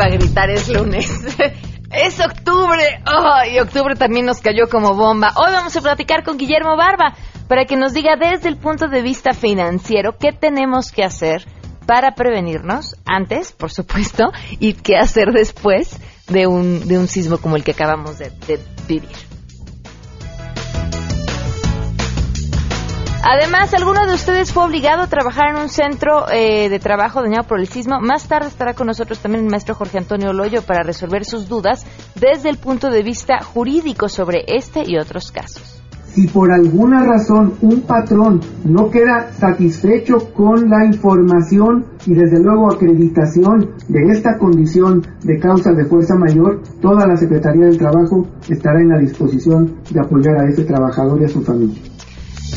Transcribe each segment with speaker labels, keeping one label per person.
Speaker 1: iba a gritar, es lunes. Es octubre. Oh, y octubre también nos cayó como bomba. Hoy vamos a platicar con Guillermo Barba para que nos diga desde el punto de vista financiero qué tenemos que hacer para prevenirnos antes, por supuesto, y qué hacer después de un, de un sismo como el que acabamos de, de vivir. Además, alguno de ustedes fue obligado a trabajar en un centro eh, de trabajo dañado por el sismo. Más tarde estará con nosotros también el maestro Jorge Antonio Loyo para resolver sus dudas desde el punto de vista jurídico sobre este y otros casos.
Speaker 2: Si por alguna razón un patrón no queda satisfecho con la información y desde luego acreditación de esta condición de causa de fuerza mayor, toda la Secretaría del Trabajo estará en la disposición de apoyar a ese trabajador y a su familia.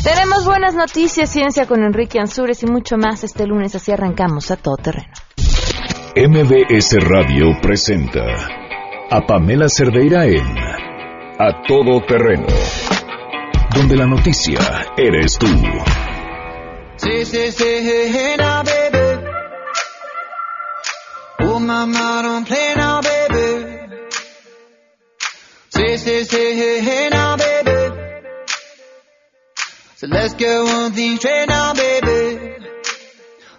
Speaker 1: Tenemos buenas noticias, ciencia con Enrique Ansures y mucho más este lunes, así arrancamos a todo terreno.
Speaker 3: MBS Radio presenta a Pamela Cerdeira en A Todo Terreno, donde la noticia eres tú. Sí, sí, sí, hey, now, baby. Oh, mama, don't play now, baby. Sí, sí, sí, hey, now, So let's get one thing straight now, baby.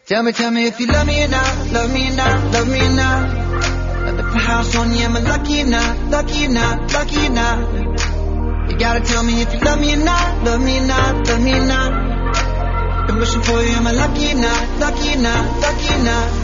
Speaker 3: Tell me, tell me if you love me or not, love me or not, love me or not. Me put house on you, am I lucky or not, lucky or not, lucky or not? You gotta tell me if you love me or not, love me or not, love me or not. Been wishing for you, am I lucky or not, lucky or not, lucky or not?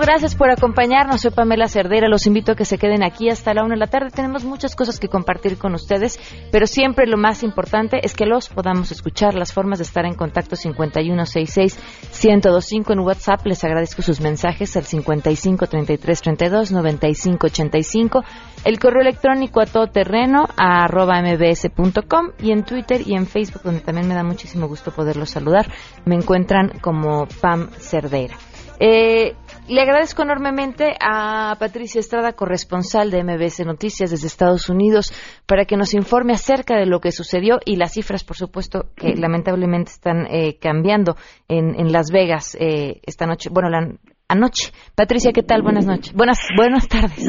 Speaker 1: Gracias por acompañarnos. Soy Pamela Cerdera. Los invito a que se queden aquí hasta la una de la tarde. Tenemos muchas cosas que compartir con ustedes, pero siempre lo más importante es que los podamos escuchar. Las formas de estar en contacto 5166-1025 en WhatsApp. Les agradezco sus mensajes al 553332-9585. El correo electrónico a todoterreno a arroba mbs.com y en Twitter y en Facebook, donde también me da muchísimo gusto poderlos saludar. Me encuentran como Pam Cerdera. Eh, le agradezco enormemente a Patricia Estrada, corresponsal de MBS Noticias desde Estados Unidos, para que nos informe acerca de lo que sucedió y las cifras, por supuesto, que lamentablemente están eh, cambiando en, en, Las Vegas eh, esta noche. Bueno, la, anoche. Patricia, ¿qué tal? Buenas noches. Buenas, buenas tardes.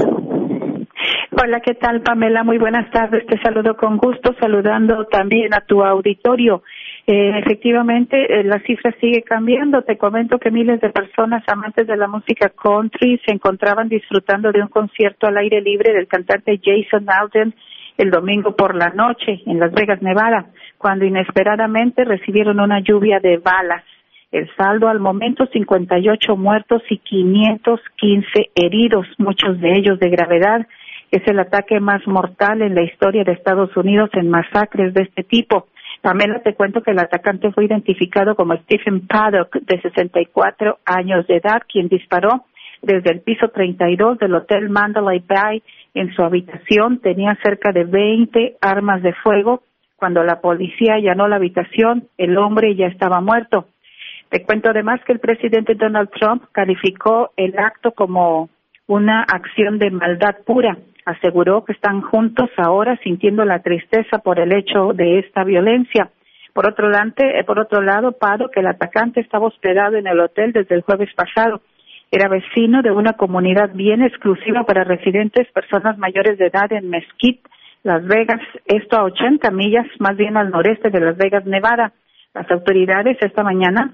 Speaker 4: Hola, ¿qué tal, Pamela? Muy buenas tardes. Te saludo con gusto, saludando también a tu auditorio. Eh, efectivamente, eh, la cifra sigue cambiando. Te comento que miles de personas amantes de la música country se encontraban disfrutando de un concierto al aire libre del cantante Jason Alden el domingo por la noche en Las Vegas, Nevada, cuando inesperadamente recibieron una lluvia de balas. El saldo al momento 58 muertos y 515 heridos, muchos de ellos de gravedad. Es el ataque más mortal en la historia de Estados Unidos en masacres de este tipo. Pamela, te cuento que el atacante fue identificado como Stephen Paddock, de 64 años de edad, quien disparó desde el piso 32 del Hotel Mandalay Bay en su habitación. Tenía cerca de 20 armas de fuego. Cuando la policía allanó la habitación, el hombre ya estaba muerto. Te cuento además que el presidente Donald Trump calificó el acto como una acción de maldad pura aseguró que están juntos ahora sintiendo la tristeza por el hecho de esta violencia. Por otro, lado, eh, por otro lado, Pado, que el atacante estaba hospedado en el hotel desde el jueves pasado. Era vecino de una comunidad bien exclusiva para residentes, personas mayores de edad en Mesquite, Las Vegas, esto a 80 millas más bien al noreste de Las Vegas, Nevada. Las autoridades esta mañana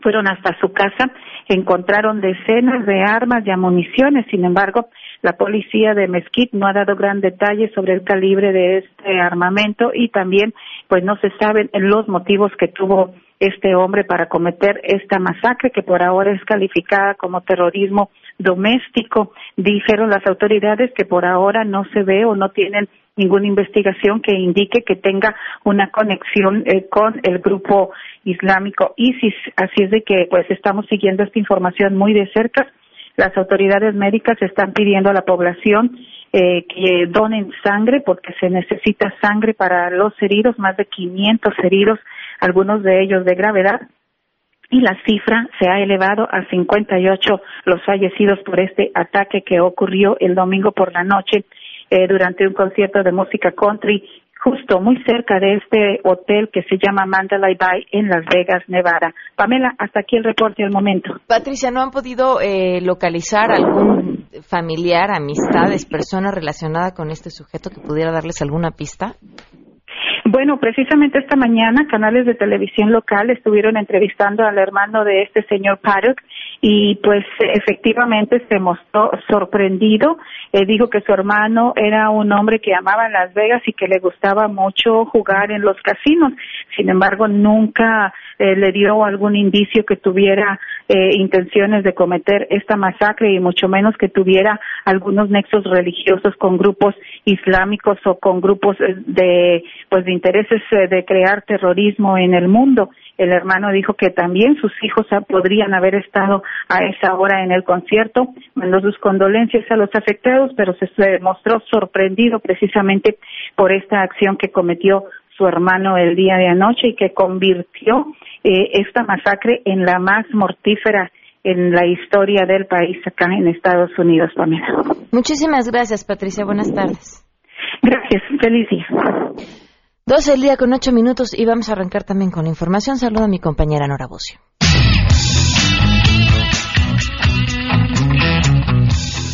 Speaker 4: fueron hasta su casa, encontraron decenas de armas y municiones, sin embargo, la policía de Mesquite no ha dado gran detalle sobre el calibre de este armamento y también pues no se saben los motivos que tuvo este hombre para cometer esta masacre que por ahora es calificada como terrorismo doméstico. Dijeron las autoridades que por ahora no se ve o no tienen ninguna investigación que indique que tenga una conexión eh, con el grupo islámico ISIS. Así es de que pues estamos siguiendo esta información muy de cerca las autoridades médicas están pidiendo a la población eh, que donen sangre porque se necesita sangre para los heridos, más de 500 heridos algunos de ellos de gravedad, y la cifra se ha elevado a 58 los fallecidos por este ataque que ocurrió el domingo por la noche eh, durante un concierto de música country justo muy cerca de este hotel que se llama Mandalay Bay en Las Vegas, Nevada. Pamela, hasta aquí el reporte al momento.
Speaker 1: Patricia, ¿no han podido eh, localizar algún familiar, amistades, persona relacionada con este sujeto que pudiera darles alguna pista?
Speaker 4: Bueno, precisamente esta mañana canales de televisión local estuvieron entrevistando al hermano de este señor Paddock y pues efectivamente se mostró sorprendido. Eh, dijo que su hermano era un hombre que amaba Las Vegas y que le gustaba mucho jugar en los casinos. Sin embargo, nunca eh, le dio algún indicio que tuviera eh, intenciones de cometer esta masacre y mucho menos que tuviera algunos nexos religiosos con grupos islámicos o con grupos de pues de intereses de crear terrorismo en el mundo. El hermano dijo que también sus hijos podrían haber estado a esa hora en el concierto. Mandó sus condolencias a los afectados, pero se mostró sorprendido precisamente por esta acción que cometió su hermano el día de anoche y que convirtió eh, esta masacre en la más mortífera en la historia del país acá en Estados Unidos, Pamela.
Speaker 1: Muchísimas gracias, Patricia. Buenas tardes.
Speaker 4: Gracias. Feliz día.
Speaker 1: 12 el día con 8 minutos y vamos a arrancar también con la información. Saludo a mi compañera Nora Bocio.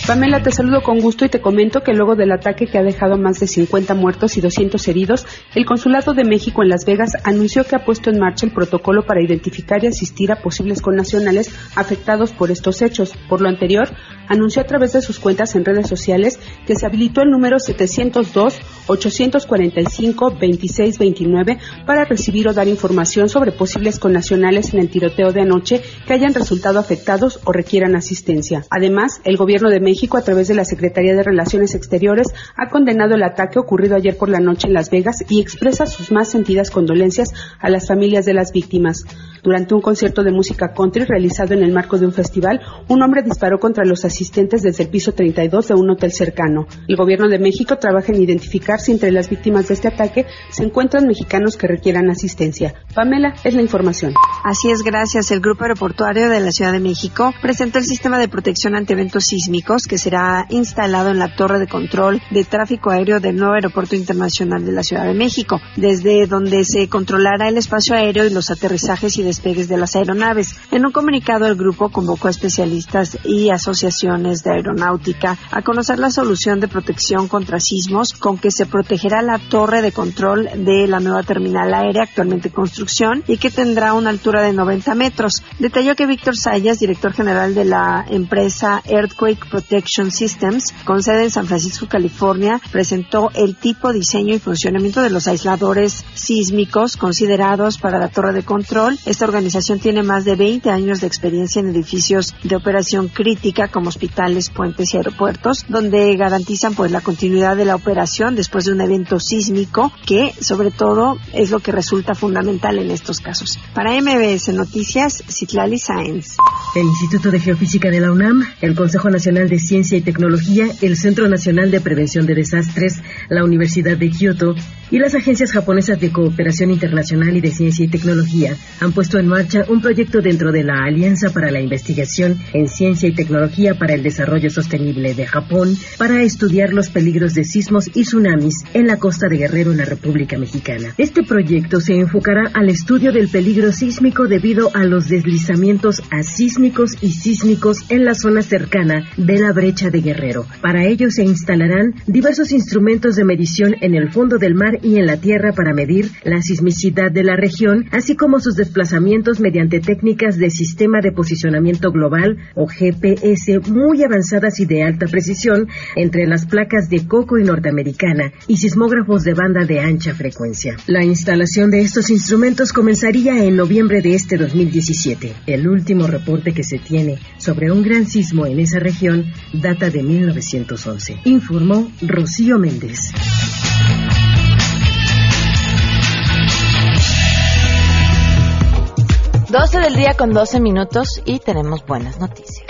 Speaker 5: Pamela, te saludo con gusto y te comento que luego del ataque que ha dejado más de 50 muertos y 200 heridos, el Consulado de México en Las Vegas anunció que ha puesto en marcha el protocolo para identificar y asistir a posibles connacionales afectados por estos hechos. Por lo anterior, anunció a través de sus cuentas en redes sociales que se habilitó el número 702-845-2629 para recibir o dar información sobre posibles connacionales en el tiroteo de anoche que hayan resultado afectados o requieran asistencia. Además, el Gobierno de México México, a través de la Secretaría de Relaciones Exteriores, ha condenado el ataque ocurrido ayer por la noche en Las Vegas y expresa sus más sentidas condolencias a las familias de las víctimas. Durante un concierto de música country realizado en el marco de un festival, un hombre disparó contra los asistentes desde el piso 32 de un hotel cercano. El gobierno de México trabaja en identificar si entre las víctimas de este ataque se encuentran mexicanos que requieran asistencia. Pamela, es la información.
Speaker 6: Así es, gracias. El Grupo Aeroportuario de la Ciudad de México presentó el sistema de protección ante eventos sísmicos que será instalado en la torre de control de tráfico aéreo del nuevo Aeropuerto Internacional de la Ciudad de México, desde donde se controlará el espacio aéreo y los aterrizajes y despegues de las aeronaves. En un comunicado, el grupo convocó a especialistas y asociaciones de aeronáutica a conocer la solución de protección contra sismos con que se protegerá la torre de control de la nueva terminal aérea actualmente en construcción y que tendrá una altura de 90 metros. Detalló que Víctor Sayas, director general de la empresa Earthquake Protection Systems, con sede en San Francisco, California, presentó el tipo, diseño y funcionamiento de los aisladores sísmicos considerados para la torre de control. Esta organización tiene más de 20 años de experiencia en edificios de operación crítica como hospitales, puentes y aeropuertos, donde garantizan pues la continuidad de la operación después de un evento sísmico que sobre todo es lo que resulta fundamental en estos casos. Para MBS Noticias, Citlali Sáenz.
Speaker 7: El Instituto de Geofísica de la UNAM, el Consejo Nacional de Ciencia y Tecnología, el Centro Nacional de Prevención de Desastres, la Universidad de Kioto y las agencias japonesas de cooperación internacional y de ciencia y tecnología han puesto en marcha un proyecto dentro de la Alianza para la Investigación en Ciencia y Tecnología para el Desarrollo Sostenible de Japón para estudiar los peligros de sismos y tsunamis en la costa de Guerrero en la República Mexicana. Este proyecto se enfocará al estudio del peligro sísmico debido a los deslizamientos asísmicos y sísmicos en la zona cercana de la brecha de Guerrero. Para ello se instalarán diversos instrumentos de medición en el fondo del mar y en la tierra para medir la sismicidad de la región, así como sus desplazamientos mediante técnicas de sistema de posicionamiento global o GPS muy avanzadas y de alta precisión entre las placas de Coco y Norteamericana y sismógrafos de banda de ancha frecuencia. La instalación de estos instrumentos comenzaría en noviembre de este 2017. El último reporte que se tiene sobre un gran sismo en esa región data de 1911, informó Rocío Méndez.
Speaker 1: 12 del día con 12 minutos y tenemos buenas noticias.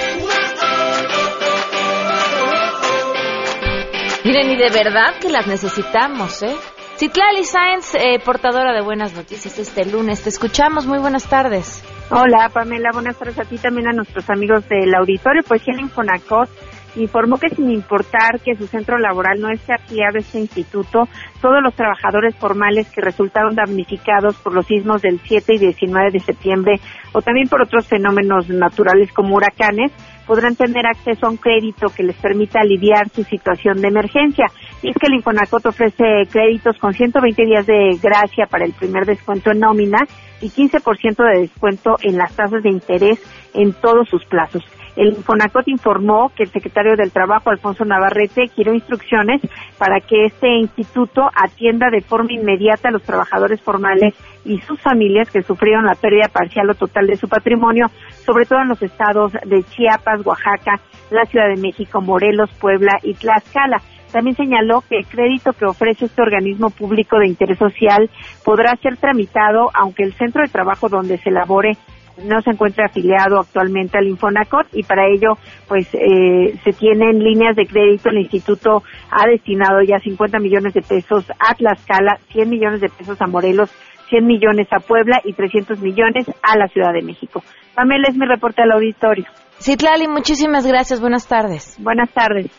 Speaker 1: Miren, y de verdad que las necesitamos, ¿eh? Citlali Sáenz, eh, portadora de buenas noticias este lunes. Te escuchamos. Muy buenas tardes.
Speaker 8: Hola, Pamela. Buenas tardes a ti también a nuestros amigos del auditorio. Pues el Infonacot informó que sin importar que su centro laboral no esté afiliado a este instituto, todos los trabajadores formales que resultaron damnificados por los sismos del 7 y 19 de septiembre o también por otros fenómenos naturales como huracanes podrán tener acceso a un crédito que les permita aliviar su situación de emergencia. Y es que el Infonacot ofrece créditos con 120 días de gracia para el primer descuento en nómina y 15% de descuento en las tasas de interés en todos sus plazos. El Infonacot informó que el secretario del Trabajo, Alfonso Navarrete, quiere instrucciones para que este instituto atienda de forma inmediata a los trabajadores formales y sus familias que sufrieron la pérdida parcial o total de su patrimonio, sobre todo en los estados de Chiapas, Oaxaca, la Ciudad de México, Morelos, Puebla y Tlaxcala. También señaló que el crédito que ofrece este organismo público de interés social podrá ser tramitado aunque el centro de trabajo donde se elabore no se encuentra afiliado actualmente al Infonacot y para ello pues eh, se tienen líneas de crédito el instituto ha destinado ya 50 millones de pesos a Tlaxcala 100 millones de pesos a Morelos 100 millones a Puebla y 300 millones a la Ciudad de México. Pamela es mi reporte al auditorio.
Speaker 1: Citlali, muchísimas gracias. Buenas tardes.
Speaker 8: Buenas tardes.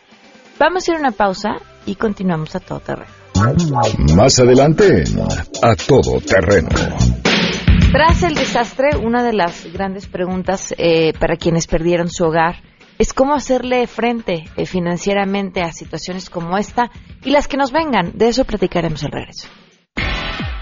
Speaker 1: Vamos a ir a una pausa y continuamos a todo terreno.
Speaker 9: Más adelante, a todo terreno.
Speaker 1: Tras el desastre, una de las grandes preguntas eh, para quienes perdieron su hogar es cómo hacerle frente eh, financieramente a situaciones como esta y las que nos vengan. De eso platicaremos al regreso.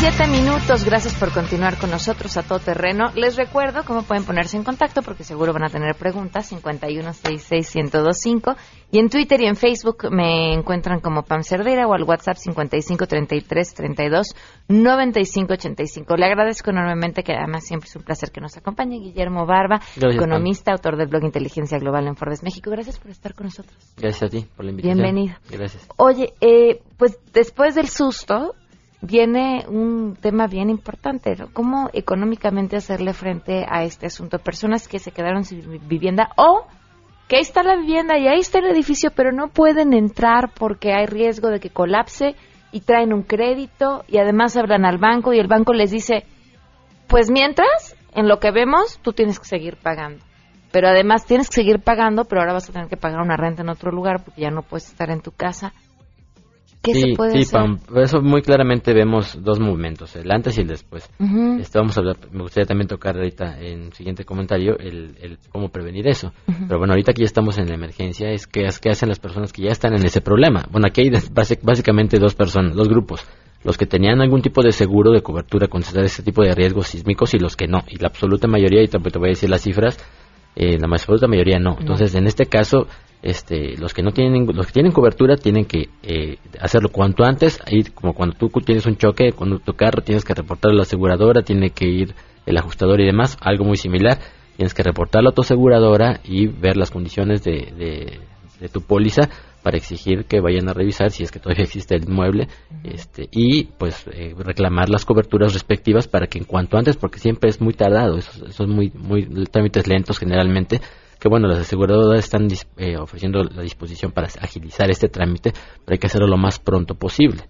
Speaker 1: 7 minutos. Gracias por continuar con nosotros a todo terreno. Les recuerdo cómo pueden ponerse en contacto porque seguro van a tener preguntas. 5166125 y en Twitter y en Facebook me encuentran como Pam Cerdera o al WhatsApp 5533329585. Le agradezco enormemente que además siempre es un placer que nos acompañe Guillermo Barba, economista, autor del blog Inteligencia Global en Forbes México. Gracias por estar con nosotros.
Speaker 10: Gracias a ti por la invitación.
Speaker 1: Bienvenido.
Speaker 10: Gracias.
Speaker 1: Oye, eh, pues después del susto viene un tema bien importante, ¿Cómo económicamente hacerle frente a este asunto? Personas que se quedaron sin vivienda o que ahí está la vivienda y ahí está el edificio, pero no pueden entrar porque hay riesgo de que colapse y traen un crédito y además hablan al banco y el banco les dice, pues mientras, en lo que vemos, tú tienes que seguir pagando. Pero además tienes que seguir pagando, pero ahora vas a tener que pagar una renta en otro lugar porque ya no puedes estar en tu casa ¿Qué
Speaker 10: sí,
Speaker 1: se puede
Speaker 10: sí, eso muy claramente vemos dos momentos, el antes y el después. Este, vamos a hablar, me gustaría también tocar ahorita en siguiente comentario el, cómo prevenir eso. Pero bueno, ahorita que ya estamos en la emergencia, es qué, qué hacen las personas que ya están en ese problema. Bueno, aquí hay básicamente dos personas, dos grupos. Los que tenían algún tipo de seguro de cobertura contra ese tipo de riesgos sísmicos y los que no. Y la absoluta mayoría, y tampoco te voy a decir las cifras, eh, la absoluta mayoría no. Entonces, en este caso, este, los que no tienen, los que tienen cobertura tienen que eh, hacerlo cuanto antes. Ahí, como cuando tú tienes un choque con tu carro, tienes que reportarlo a la aseguradora, tiene que ir el ajustador y demás, algo muy similar. Tienes que reportarlo a tu aseguradora y ver las condiciones de, de, tu póliza para exigir que vayan a revisar si es que todavía existe el inmueble este, y pues eh, reclamar las coberturas respectivas para que en cuanto antes, porque siempre es muy tardado, eso, eso es muy, muy trámites lentos generalmente, que bueno, las aseguradoras están eh, ofreciendo la disposición para agilizar este trámite, pero hay que hacerlo lo más pronto posible.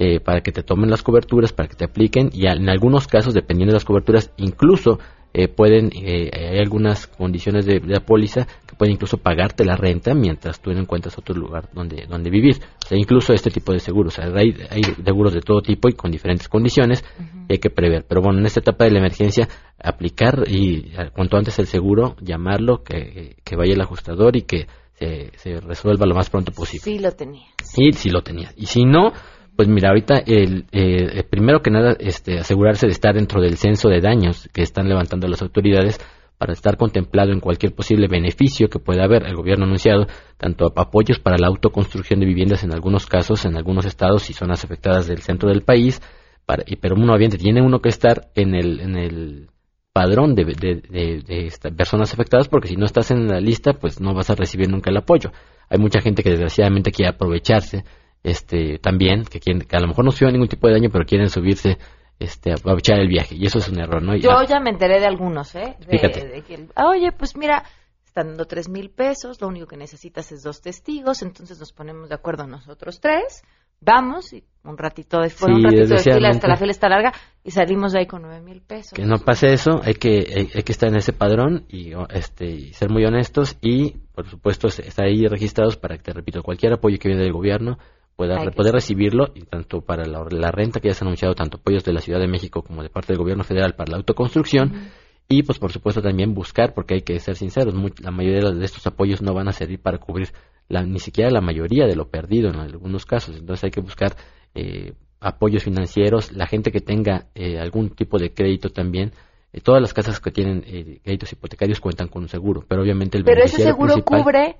Speaker 10: Eh, para que te tomen las coberturas, para que te apliquen y en algunos casos, dependiendo de las coberturas, incluso eh, pueden, eh, hay algunas condiciones de, la póliza que pueden incluso pagarte la renta mientras tú no encuentras otro lugar donde, donde vivir. O sea, incluso este tipo de seguros. hay, hay, seguros de todo tipo y con diferentes condiciones que hay que prever. Pero bueno, en esta etapa de la emergencia, aplicar y cuanto antes el seguro, llamarlo, que, que vaya el ajustador y que se, se resuelva lo más pronto posible.
Speaker 1: Sí lo tenía.
Speaker 10: Y si lo tenía. Y si no, pues mira, ahorita el, eh, primero que nada, este, asegurarse de estar dentro del censo de daños que están levantando las autoridades para estar contemplado en cualquier posible beneficio que pueda haber. El gobierno ha anunciado tanto apoyos para la autoconstrucción de viviendas en algunos casos, en algunos estados y zonas afectadas del centro del país, para, y, pero uno bien tiene uno que estar en el, en el padrón de, de, personas afectadas porque si no estás en la lista pues no vas a recibir nunca el apoyo. Hay mucha gente que desgraciadamente quiere aprovecharse este también, que, quieren, que a lo mejor no sufrió ningún tipo de daño pero quieren subirse este, aprovechar el viaje. Y eso es un error, ¿no?
Speaker 1: Yo ya me enteré de algunos, ¿eh? Fíjate. Ah, oye, pues mira, están dando tres mil pesos, lo único que necesitas es dos testigos, entonces nos ponemos de acuerdo nosotros tres, vamos, y un ratito de, un ratito de fila hasta la fila está larga, y salimos de ahí con nueve mil pesos.
Speaker 10: Que no pase eso, hay que, hay, que estar en ese padrón y, este, y ser muy honestos y, por supuesto, estar ahí registrados para que, te repito, cualquier apoyo que viene del gobierno, pueda poder recibirlo y tanto para la, renta que ya se ha anunciado tanto apoyos de la Ciudad de México como de parte del gobierno federal para la autoconstrucción. Y pues por supuesto también buscar porque hay que ser sinceros la mayoría de estos apoyos no van a servir para cubrir la, ni siquiera la mayoría de lo perdido en algunos casos. Entonces hay que buscar eh, apoyos financieros la gente que tenga eh, algún tipo de crédito también. Eh, todas las casas que tienen créditos hipotecarios cuentan con un seguro pero obviamente el
Speaker 1: pero ese seguro cubre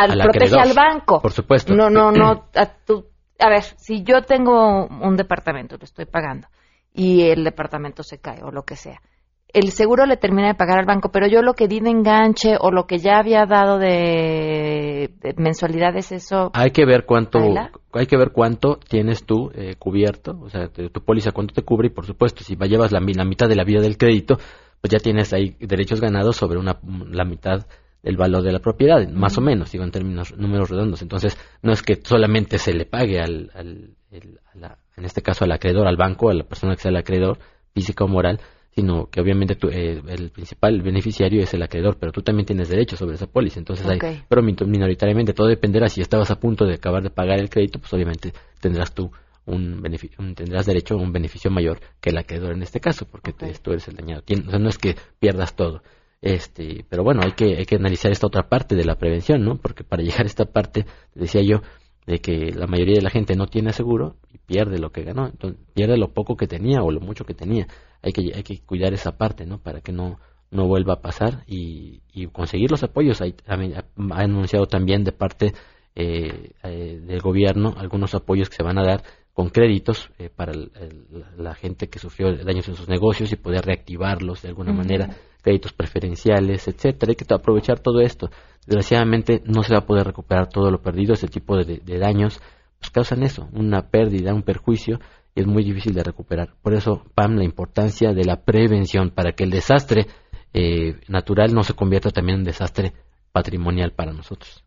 Speaker 1: al, protege al banco.
Speaker 10: Por supuesto.
Speaker 1: No, no, no. A, tu, a ver, si yo tengo un departamento, lo estoy pagando, y el departamento se cae o lo que sea, el seguro le termina de pagar al banco, pero yo lo que di de enganche o lo que ya había dado de, mensualidades, eso.
Speaker 10: Hay que ver cuánto, hay que ver cuánto tienes tú eh, cubierto, o sea, tu póliza cuánto te cubre y por supuesto si llevas la, la mitad de la vida del crédito, pues ya tienes ahí derechos ganados sobre una la mitad el valor de la propiedad, más o menos, digo en términos números redondos. Entonces, no es que solamente se le pague al, al en este caso al acreedor, al banco, a la persona que sea el acreedor, física o moral, sino que obviamente eh, el principal beneficiario es el acreedor, pero tú también tienes derecho sobre esa póliza. Entonces, hay, pero minoritariamente todo dependerá. Si estabas a punto de acabar de pagar el crédito, pues obviamente tendrás tú un, beneficio, tendrás derecho a un beneficio mayor que el acreedor en este caso, porque tú eres el dañado. o sea, no es que pierdas todo este, pero bueno, hay que, hay que analizar esta otra parte de la prevención, ¿no? Porque para llegar a esta parte, decía yo, de que la mayoría de la gente no tiene seguro y pierde lo que ganó, entonces pierde lo poco que tenía o lo mucho que tenía. Hay que, hay que cuidar esa parte, ¿no? Para que no, no vuelva a pasar y, y conseguir los apoyos. Hay, ha, anunciado también de parte eh, eh, del gobierno algunos apoyos que se van a dar con créditos eh, para la gente que sufrió daños en sus negocios y poder reactivarlos de alguna manera créditos preferenciales, etcétera. Hay que aprovechar todo esto. Desgraciadamente no se va a poder recuperar todo lo perdido. Este tipo de, daños pues causan eso, una pérdida, un perjuicio y es muy difícil de recuperar. Por eso, Pam, la importancia de la prevención para que el desastre eh, natural no se convierta también en desastre patrimonial para nosotros.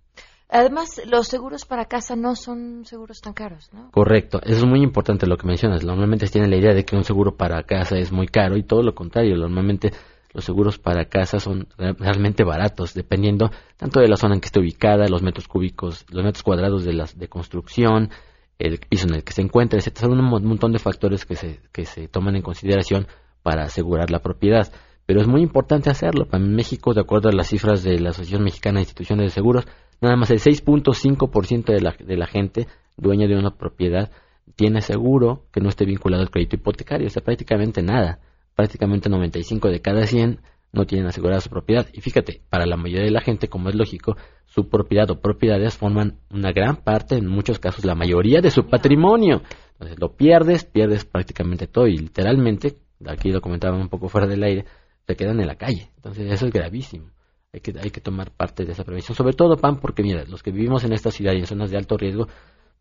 Speaker 1: Además, los seguros para casa no son seguros tan caros, ¿no?
Speaker 10: Correcto, eso es muy importante lo que mencionas. Normalmente se tiene la idea de que un seguro para casa es muy caro y todo lo contrario. Normalmente los seguros para casa son realmente baratos, dependiendo tanto de la zona en que esté ubicada, los metros cúbicos, los metros cuadrados de, las, de construcción, el piso en el que se encuentra, etc. Son un montón de factores que se, que se toman en consideración para asegurar la propiedad. Pero es muy importante hacerlo. Para México, de acuerdo a las cifras de la Asociación Mexicana de Instituciones de Seguros, nada más el 6.5% de la, de la gente dueña de una propiedad tiene seguro que no esté vinculado al crédito hipotecario, o sea, prácticamente nada prácticamente 95 de cada 100 no tienen asegurada su propiedad. Y fíjate, para la mayoría de la gente, como es lógico, su propiedad o propiedades forman una gran parte, en muchos casos la mayoría de su patrimonio. Entonces lo pierdes, pierdes prácticamente todo y literalmente, aquí lo comentaban un poco fuera del aire, te quedan en la calle. Entonces eso es gravísimo. Hay que, hay que tomar parte de esa prevención. Sobre todo, PAN, porque mira, los que vivimos en esta ciudad y en zonas de alto riesgo,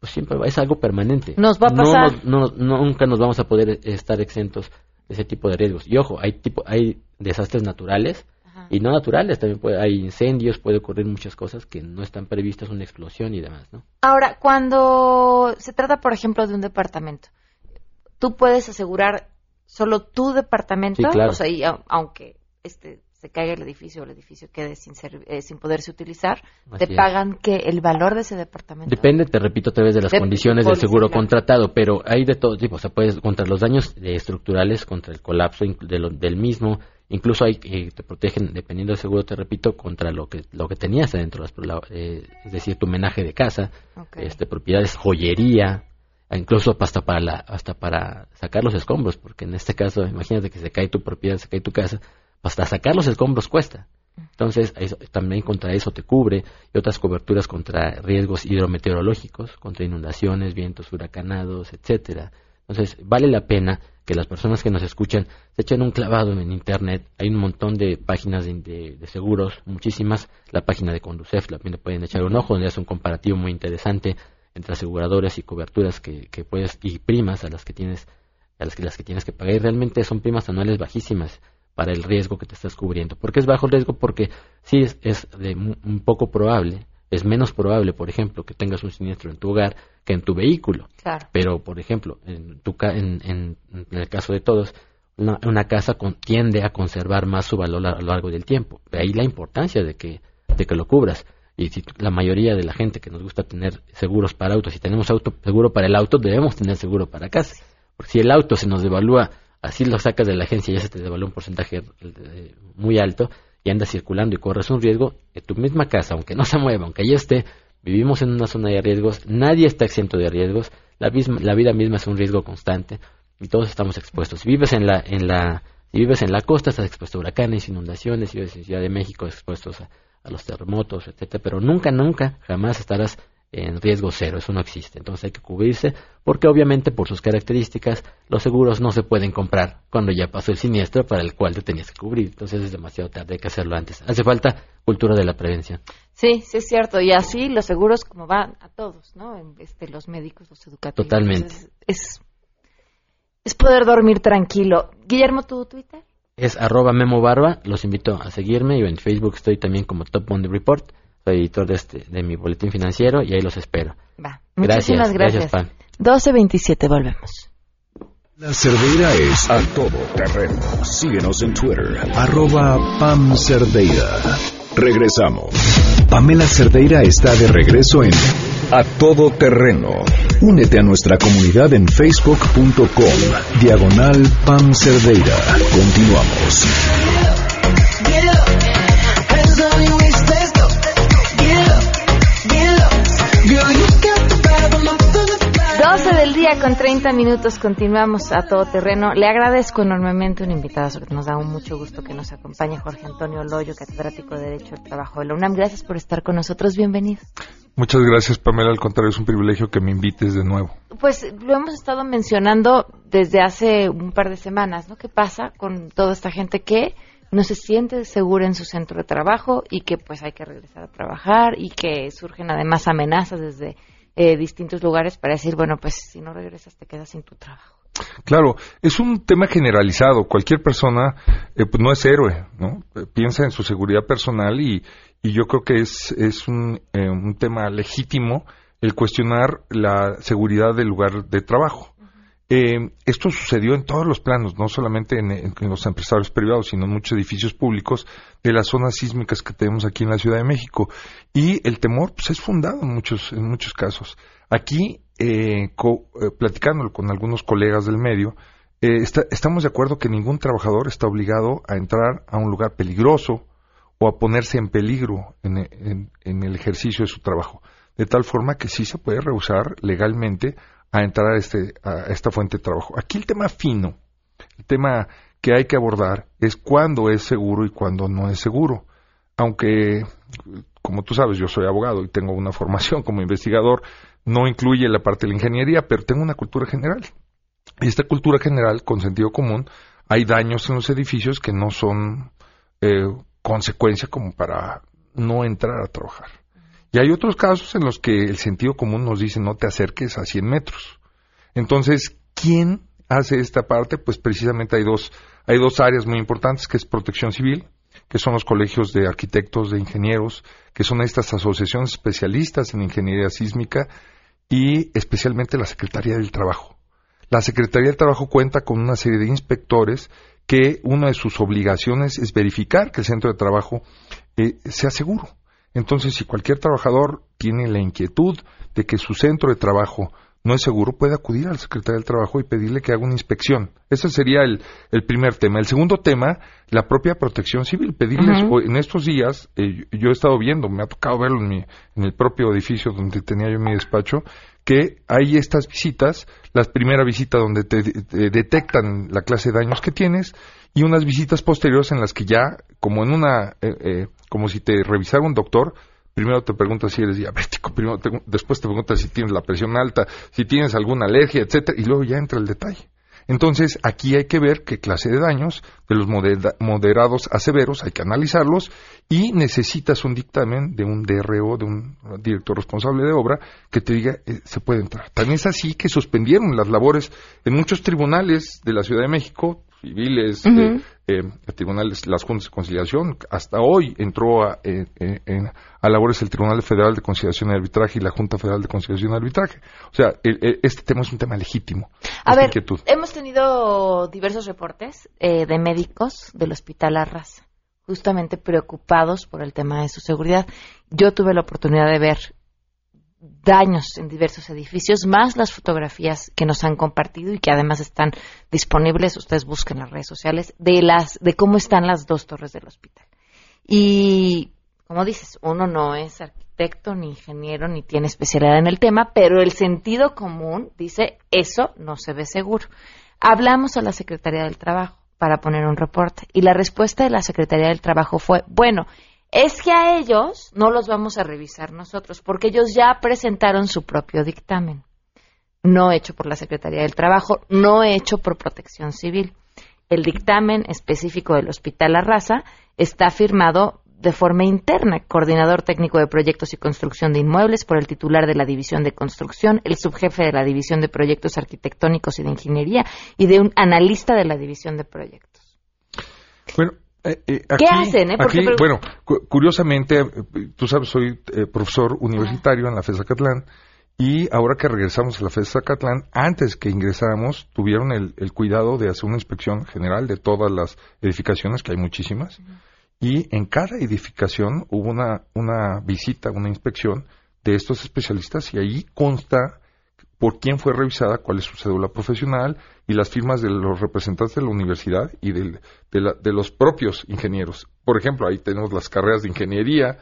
Speaker 10: pues siempre es algo permanente.
Speaker 1: Nos va a pasar.
Speaker 10: No, nunca nos vamos a poder estar exentos ese tipo de riesgos. Y ojo, hay tipo, hay desastres naturales y no naturales, también puede, hay incendios, puede ocurrir muchas cosas que no están previstas, una explosión y demás, ¿no?
Speaker 1: Ahora, cuando se trata, por ejemplo, de un departamento, tú puedes asegurar solo tu departamento, o sea, aunque este se caiga el edificio o el edificio quede sin, eh, sin poderse utilizar, te pagan que el valor de ese departamento.
Speaker 10: Depende, te repito, a través de las condiciones del seguro contratado, pero hay de todo tipo, o sea, puedes contra los daños estructurales, contra el colapso del mismo, incluso hay que te protegen, dependiendo del seguro, te repito, contra lo que lo que tenías adentro, eh, es decir, tu menaje de casa, este propiedades, joyería, incluso hasta para la, hasta para sacar los escombros, porque en este caso, imagínate que se cae tu propiedad, se cae tu casa, hasta sacar los escombros cuesta. Entonces, también contra eso te cubre y otras coberturas contra riesgos hidrometeorológicos, contra inundaciones, vientos huracanados, etcétera. Entonces, vale la pena que las personas que nos escuchan se echen un clavado en Internet. Hay un montón de páginas de, seguros, muchísimas. La página de Conducef también le pueden echar un ojo, donde es un comparativo muy interesante entre aseguradoras y coberturas que, que puedes y primas a las que tienes a las que, las que tienes que pagar y realmente son primas anuales bajísimas para el riesgo que te estás cubriendo. ¿Por qué es bajo el riesgo? Porque sí es, es de un poco probable, es menos probable, por ejemplo, que tengas un siniestro en tu hogar que en tu vehículo. Pero, por ejemplo, en, tu, en, en, el caso de todos, una, casa tiende a conservar más su valor a lo largo del tiempo. De ahí la importancia de que, de que lo cubras. Y si la mayoría de la gente que nos gusta tener seguros para autos, si tenemos auto seguro para el auto, debemos tener seguro para casa. Porque si el auto se nos devalúa así lo sacas de la agencia ya se te devalúa un porcentaje eh, muy alto y andas circulando y corres un riesgo, que tu misma casa, aunque no se mueva, aunque ya esté, vivimos en una zona de riesgos, nadie está exento de riesgos, la, la vida misma es un riesgo constante y todos estamos expuestos. Si vives en la, en la, si vives en la costa, estás expuesto a huracanes, inundaciones, si vives en Ciudad de México, expuestos a, a los terremotos, etcétera, pero nunca, nunca, jamás estarás en riesgo cero, eso no existe. Entonces hay que cubrirse porque obviamente por sus características los seguros no se pueden comprar cuando ya pasó el siniestro para el cual te tenías que cubrir. Entonces es demasiado tarde, hay que hacerlo antes. Hace falta cultura de la prevención.
Speaker 1: Sí, sí es cierto. Y así los seguros como van a todos, ¿no? Este, los médicos, los educativos.
Speaker 10: Totalmente.
Speaker 1: es, es poder dormir tranquilo. Guillermo, ¿tu Twitter?
Speaker 10: Es arroba Memo Barba. Los invito a seguirme. Yo en Facebook estoy también como Top Bond Report soy editor de, este, de mi boletín financiero y ahí los espero.
Speaker 1: Va. Muchísimas gracias. gracias. 12.27, volvemos.
Speaker 9: La Cerdeira es a todo terreno. Síguenos en Twitter, arroba Pam Cerdeira. Regresamos. Pamela Cerdeira está de regreso en A Todo Terreno. Únete a nuestra comunidad en facebook.com, diagonal Pam Cerdeira. Continuamos.
Speaker 1: Día con 30 minutos continuamos a todo terreno. Le agradezco enormemente un invitado, que nos da un mucho gusto que nos acompañe Jorge Antonio Loyo, catedrático de Derecho del Trabajo de la UNAM. Gracias por estar con nosotros, bienvenido.
Speaker 11: Muchas gracias, Pamela. Al contrario, es un privilegio que me invites de nuevo.
Speaker 1: Pues lo hemos estado mencionando desde hace un par de semanas, ¿no? ¿Qué pasa con toda esta gente que no se siente segura en su centro de trabajo y que pues hay que regresar a trabajar y que surgen además amenazas desde eh, distintos lugares para decir, bueno, pues si no regresas te quedas sin tu trabajo.
Speaker 11: Claro, es un tema generalizado. Cualquier persona eh, pues no es héroe, ¿no? Piensa en su seguridad personal y, y yo creo que es, es un, eh, un tema legítimo el cuestionar la seguridad del lugar de trabajo. Eh, esto sucedió en todos los planos, no solamente en, los empresarios privados, sino en muchos edificios públicos de las zonas sísmicas que tenemos aquí en la Ciudad de México. Y el temor pues, es fundado en muchos, en muchos casos. Aquí, eh, eh platicándolo con algunos colegas del medio, eh, estamos de acuerdo que ningún trabajador está obligado a entrar a un lugar peligroso o a ponerse en peligro en, en el ejercicio de su trabajo. De tal forma que sí se puede rehusar legalmente a entrar a, este, a esta fuente de trabajo. Aquí el tema fino, el tema que hay que abordar es cuándo es seguro y cuándo no es seguro. Aunque, como tú sabes, yo soy abogado y tengo una formación como investigador, no incluye la parte de la ingeniería, pero tengo una cultura general. Y esta cultura general, con sentido común, hay daños en los edificios que no son eh, consecuencia como para no entrar a trabajar. Y hay otros casos en los que el sentido común nos dice no te acerques a 100 metros. Entonces, ¿quién hace esta parte? Pues precisamente hay dos, hay dos áreas muy importantes, que es protección civil, que son los colegios de arquitectos, de ingenieros, que son estas asociaciones especialistas en ingeniería sísmica y especialmente la Secretaría del Trabajo. La Secretaría del Trabajo cuenta con una serie de inspectores que una de sus obligaciones es verificar que el centro de trabajo eh, sea seguro. Entonces, si cualquier trabajador tiene la inquietud de que su centro de trabajo no es seguro, puede acudir al secretario del Trabajo y pedirle que haga una inspección. Ese sería el, el primer tema. El segundo tema, la propia protección civil. Pedirles, en estos días, eh, yo he estado viendo, me ha tocado verlo en, mi, en el propio edificio donde tenía yo mi despacho, que hay estas visitas, la primera visita donde te, detectan la clase de daños que tienes y unas visitas posteriores en las que ya, como en una, eh, eh, como si te revisara un doctor, primero te pregunta si eres diabético, primero después te pregunta si tienes la presión alta, si tienes alguna alergia, etcétera, y luego ya entra el detalle. Entonces, aquí hay que ver qué clase de daños, de los moderados a severos, hay que analizarlos y necesitas un dictamen de un DRO, de un director responsable de obra, que te diga eh, se puede entrar. También es así que suspendieron las labores en muchos tribunales de la Ciudad de México, civiles, eh, eh, tribunales, las juntas de conciliación. Hasta hoy entró a, a labores el Tribunal Federal de Conciliación y Arbitraje y la Junta Federal de Conciliación y Arbitraje. O sea, este tema es un tema legítimo.
Speaker 1: A ver, hemos tenido diversos reportes eh, de médicos del Hospital Arras, justamente preocupados por el tema de su seguridad. Yo tuve la oportunidad de ver daños en diversos edificios, más las fotografías que nos han compartido y que además están disponibles, ustedes busquen en las redes sociales, de, las, de cómo están las dos torres del hospital. Y, como dices, uno no es arquitecto, ni ingeniero, ni tiene especialidad en el tema, pero el sentido común dice, eso no se ve seguro. Hablamos a la Secretaría del Trabajo para poner un reporte y la respuesta de la Secretaría del Trabajo fue, bueno, es que a ellos no los vamos a revisar nosotros, porque ellos ya presentaron su propio dictamen, no hecho por la Secretaría del Trabajo, no hecho por Protección Civil. El dictamen específico del Hospital Arrasa está firmado de forma interna, coordinador técnico de proyectos y construcción de inmuebles por el titular de la División de Construcción, el subjefe de la División de Proyectos Arquitectónicos y de Ingeniería y de un analista de la División de Proyectos.
Speaker 11: Bueno, eh, eh,
Speaker 1: ¿Qué hacen? Eh?
Speaker 11: bueno, curiosamente, tú sabes, soy profesor universitario en la FESA Catlán y ahora que regresamos a la FESA Catlán, antes que ingresáramos, tuvieron el, cuidado de hacer una inspección general de todas las edificaciones, que hay muchísimas, y en cada edificación hubo una, una visita, una inspección de estos especialistas y ahí consta por quién fue revisada, cuál es su cédula profesional y las firmas de los representantes de la universidad y de, de, los propios ingenieros. Por ejemplo, ahí tenemos las carreras de ingeniería.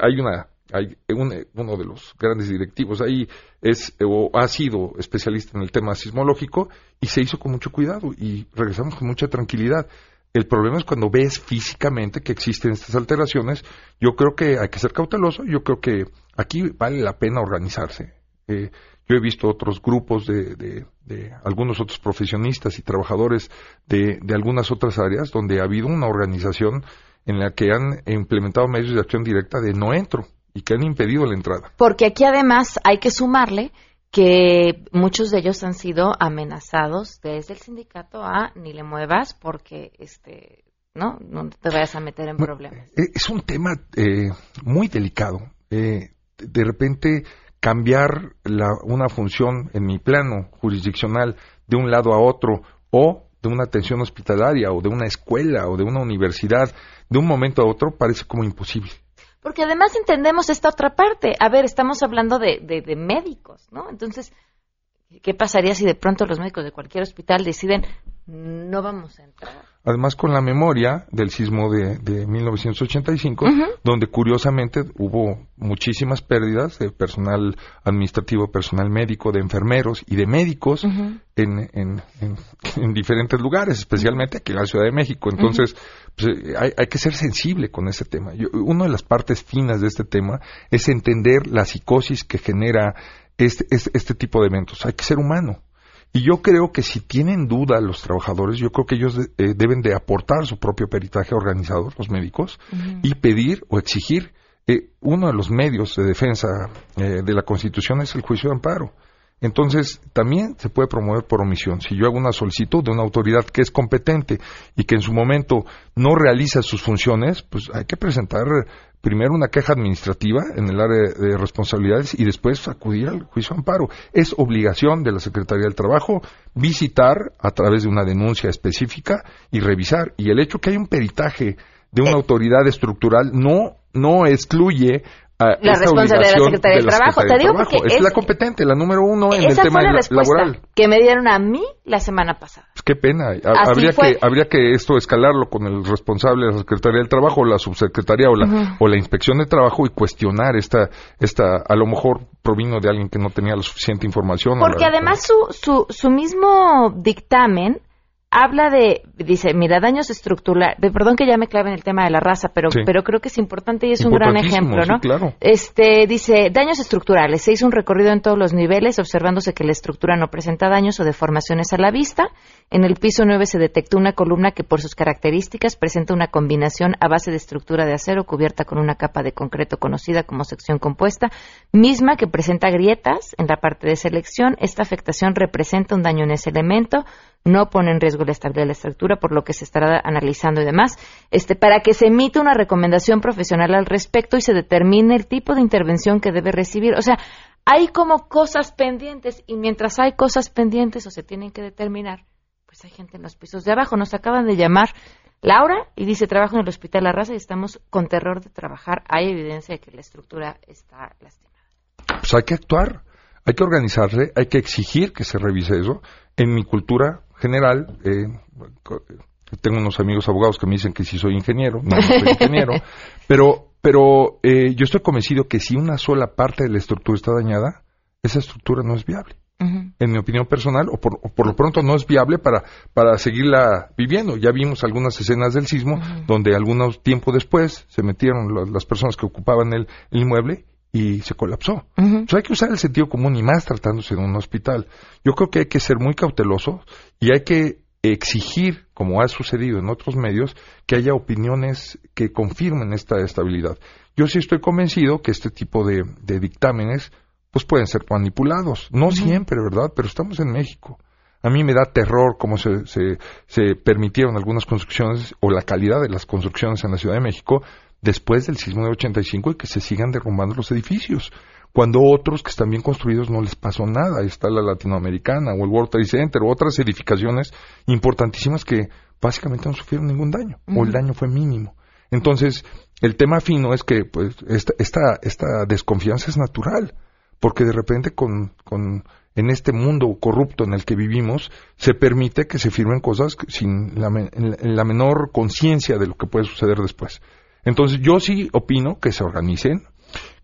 Speaker 11: hay una, hay uno de los grandes directivos ahí es o ha sido especialista en el tema sismológico y se hizo con mucho cuidado y regresamos con mucha tranquilidad. El problema es cuando ves físicamente que existen estas alteraciones. Yo creo que hay que ser cauteloso. Yo creo que aquí vale la pena organizarse. Eh, yo he visto otros grupos de, algunos otros profesionistas y trabajadores de, algunas otras áreas donde ha habido una organización en la que han implementado medios de acción directa de no entro y que han impedido la entrada.
Speaker 1: Porque aquí además hay que sumarle que muchos de ellos han sido amenazados desde el sindicato a ni le muevas porque este no no te vayas a meter en problemas.
Speaker 11: Eh, es un tema eh, muy delicado. Eh, de repente cambiar la, una función en mi plano jurisdiccional de un lado a otro o de una atención hospitalaria o de una escuela o de una universidad de un momento a otro parece como imposible.
Speaker 1: Porque además entendemos esta otra parte. A ver, estamos hablando de, de, de médicos, ¿no? Entonces, ¿qué pasaría si de pronto los médicos de cualquier hospital deciden no vamos a entrar?
Speaker 11: Además con la memoria del sismo de, de 1985, donde curiosamente hubo muchísimas pérdidas de personal administrativo, personal médico, de enfermeros y de médicos en, en, en, diferentes lugares, especialmente aquí en la Ciudad de México. Entonces, pues, eh, hay, hay, que ser sensible con ese tema. una de las partes finas de este tema es entender la psicosis que genera este, este, este tipo de eventos. Hay que ser humano. Y yo creo que si tienen duda los trabajadores, yo creo que ellos eh, deben de aportar su propio peritaje organizador, los médicos, y pedir o exigir. Eh, uno de los medios de defensa eh, de la Constitución es el juicio de amparo. Entonces, también se puede promover por omisión. Si yo hago una solicitud de una autoridad que es competente y que en su momento no realiza sus funciones, pues hay que presentar primero una queja administrativa en el área de responsabilidades y después acudir al juicio de amparo. Es obligación de la Secretaría del Trabajo visitar a través de una denuncia específica y revisar. Y el hecho que hay un peritaje de una eh. autoridad estructural no, no excluye
Speaker 1: la responsabilidad de la Secretaría del Trabajo. Te digo porque
Speaker 11: es, la competente, la número uno en el tema
Speaker 1: la
Speaker 11: laboral.
Speaker 1: Que me dieron a mí la semana pasada.
Speaker 11: Pues qué pena. habría que habría que esto escalarlo con el responsable de la Secretaría del Trabajo, o la subsecretaría o la o la Inspección de Trabajo y cuestionar esta esta a lo mejor provino de alguien que no tenía la suficiente información.
Speaker 1: Porque además su, su su mismo dictamen habla de, dice, mira, daños estructurales, perdón que ya me clave en el tema de la raza, pero, pero creo que es importante y es un gran ejemplo, ¿no?
Speaker 11: claro.
Speaker 1: Este, dice, daños estructurales, se hizo un recorrido en todos los niveles, observándose que la estructura no presenta daños o deformaciones a la vista. En el piso 9 se detectó una columna que por sus características presenta una combinación a base de estructura de acero cubierta con una capa de concreto conocida como sección compuesta, misma que presenta grietas en la parte de selección. Esta afectación representa un daño en ese elemento, no pone en riesgo la estabilidad de la estructura, por lo que se estará analizando y demás, este, para que se emita una recomendación profesional al respecto y se determine el tipo de intervención que debe recibir. O sea, hay como cosas pendientes y mientras hay cosas pendientes o se tienen que determinar, pues hay gente en los pisos de abajo. Nos acaban de llamar Laura y dice, trabajo en el Hospital La Raza y estamos con terror de trabajar. Hay evidencia de que la estructura está lastimada.
Speaker 11: Pues hay que actuar, hay que organizarse, hay que exigir que se revise eso. En mi cultura general, eh, tengo unos amigos abogados que me dicen que sí soy ingeniero, no, soy ingeniero, pero, pero eh, yo estoy convencido que si una sola parte de la estructura está dañada, esa estructura no es viable. En mi opinión personal, o por, lo pronto no es viable para, para seguirla viviendo. Ya vimos algunas escenas del sismo donde algunos tiempo después se metieron las personas que ocupaban el, el inmueble y se colapsó. Entonces hay que usar el sentido común y más tratándose de un hospital. Yo creo que hay que ser muy cauteloso y hay que exigir, como ha sucedido en otros medios, que haya opiniones que confirmen esta estabilidad. Yo sí estoy convencido que este tipo de, dictámenes pues pueden ser manipulados. No siempre, ¿verdad? Pero estamos en México. A mí me da terror cómo se, se, se permitieron algunas construcciones o la calidad de las construcciones en la Ciudad de México después del sismo de 85 y que se sigan derrumbando los edificios. Cuando otros que están bien construidos no les pasó nada. Está la latinoamericana o el World Trade Center o otras edificaciones importantísimas que básicamente no sufrieron ningún daño o el daño fue mínimo. Entonces, el tema fino es que pues esta, esta, esta desconfianza es natural, porque de repente con, con en este mundo corrupto en el que vivimos, se permite que se firmen cosas sin la, la menor conciencia de lo que puede suceder después. Entonces yo sí opino que se organicen,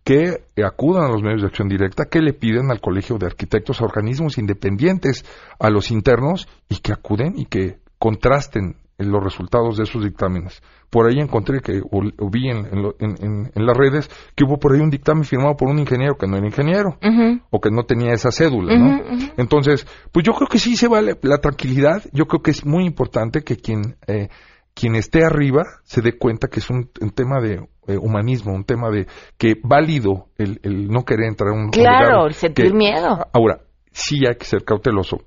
Speaker 11: que acudan a los medios de acción directa, que le piden al Colegio de Arquitectos, a organismos independientes, a los internos, y que acuden y que contrasten los resultados de esos dictámenes. Por ahí encontré que, o, vi en, las redes, que hubo por ahí un dictamen firmado por un ingeniero que no era ingeniero, o que no tenía esa cédula, ¿no? Entonces, pues yo creo que sí se vale la tranquilidad, yo creo que es muy importante que quien eh, quien esté arriba se dé cuenta que es un, tema de eh, humanismo, un tema de que válido el, no querer entrar a un
Speaker 1: Claro, el sentir miedo.
Speaker 11: Ahora, sí hay que ser cauteloso,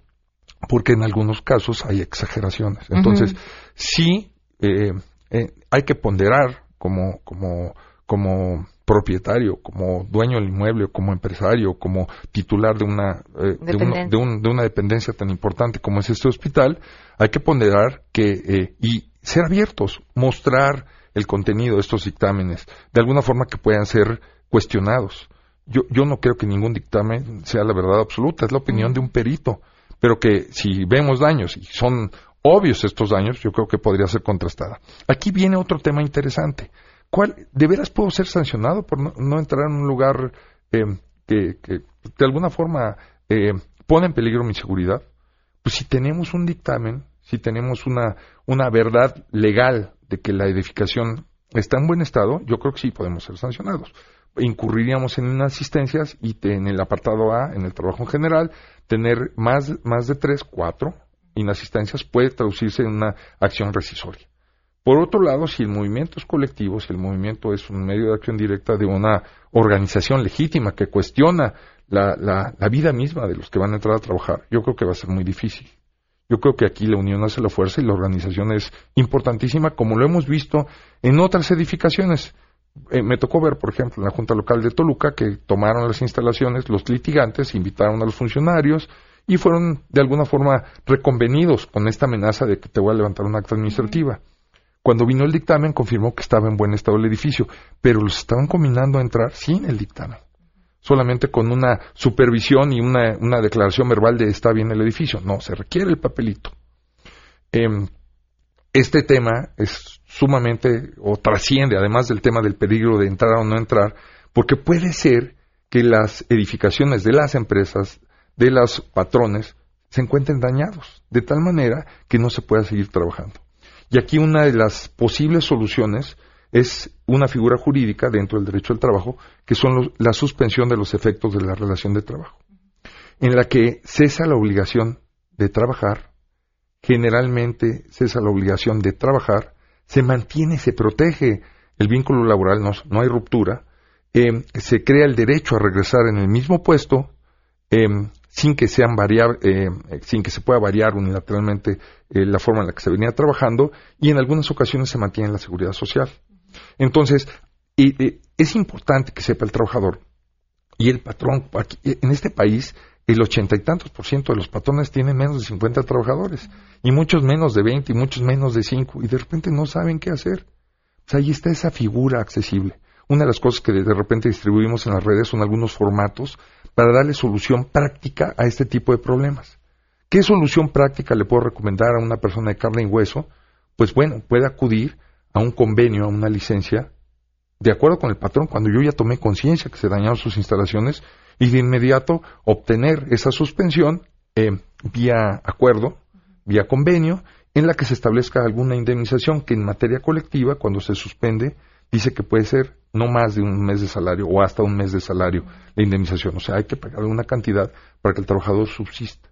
Speaker 11: porque en algunos casos hay exageraciones. Entonces, sí eh, eh, hay que ponderar como, como, como propietario, como dueño del inmueble, como empresario, como titular de una, de, de, una dependencia tan importante como es este hospital, hay que ponderar que, y ser abiertos, mostrar el contenido de estos dictámenes, de alguna forma que puedan ser cuestionados. Yo, yo no creo que ningún dictamen sea la verdad absoluta, es la opinión de un perito, pero que si vemos daños y son obvios estos daños, yo creo que podría ser contrastada. Aquí viene otro tema interesante. ¿Cuál, ¿De veras puedo ser sancionado por no, entrar en un lugar eh, que, de alguna forma eh, pone en peligro mi seguridad? Pues si tenemos un dictamen si tenemos una, una verdad legal de que la edificación está en buen estado, yo creo que sí podemos ser sancionados. Incurriríamos en inasistencias y en el apartado A, en el trabajo en general, tener más, más de tres, cuatro inasistencias puede traducirse en una acción rescisoria. Por otro lado, si el movimiento es colectivo, si el movimiento es un medio de acción directa de una organización legítima que cuestiona la, la, la vida misma de los que van a entrar a trabajar, yo creo que va a ser muy difícil. Yo creo que aquí la unión hace la fuerza y la organización es importantísima, como lo hemos visto en otras edificaciones. Eh, me tocó ver, por ejemplo, en la Junta Local de Toluca, que tomaron las instalaciones los litigantes, invitaron a los funcionarios y fueron de alguna forma reconvenidos con esta amenaza de que te voy a levantar una acta administrativa. Cuando vino el dictamen confirmó que estaba en buen estado el edificio, pero los estaban combinando a entrar sin el dictamen, solamente con una supervisión y una, una declaración verbal de está bien el edificio. No, se requiere el papelito. Em, este tema es sumamente o trasciende, además del tema del peligro de entrar o no entrar, porque puede ser que las edificaciones de las empresas, de los patrones, se encuentren dañados, de tal manera que no se pueda seguir trabajando. Y aquí una de las posibles soluciones es una figura jurídica dentro del derecho al trabajo, que son la suspensión de los efectos de la relación de trabajo, en la que cesa la obligación de trabajar, generalmente cesa la obligación de trabajar, se mantiene, se protege el vínculo laboral, no, hay ruptura, eh, se crea el derecho a regresar en el mismo puesto, eh, sin que sean variar, eh, sin que se pueda variar unilateralmente la forma en la que se venía trabajando y en algunas ocasiones se mantiene la seguridad social. Entonces, es importante que sepa el trabajador y el patrón. en este país, el ochenta y tantos por ciento de los patrones tienen menos de 50 trabajadores y muchos menos de 20 y muchos menos de 5 y de repente no saben qué hacer. Pues ahí está esa figura accesible. Una de las cosas que de repente distribuimos en las redes son algunos formatos para darle solución práctica a este tipo de problemas. ¿Qué solución práctica le puedo recomendar a una persona de carne y hueso? Pues bueno, puede acudir a un convenio, a una licencia, de acuerdo con el patrón, cuando yo ya tomé conciencia que se dañaron sus instalaciones, y de inmediato obtener esa suspensión eh, vía acuerdo, vía convenio, en la que se establezca alguna indemnización que en materia colectiva, cuando se suspende, dice que puede ser no más de un mes de salario o hasta un mes de salario de indemnización. O sea, hay que pagar una cantidad para que el trabajador subsista.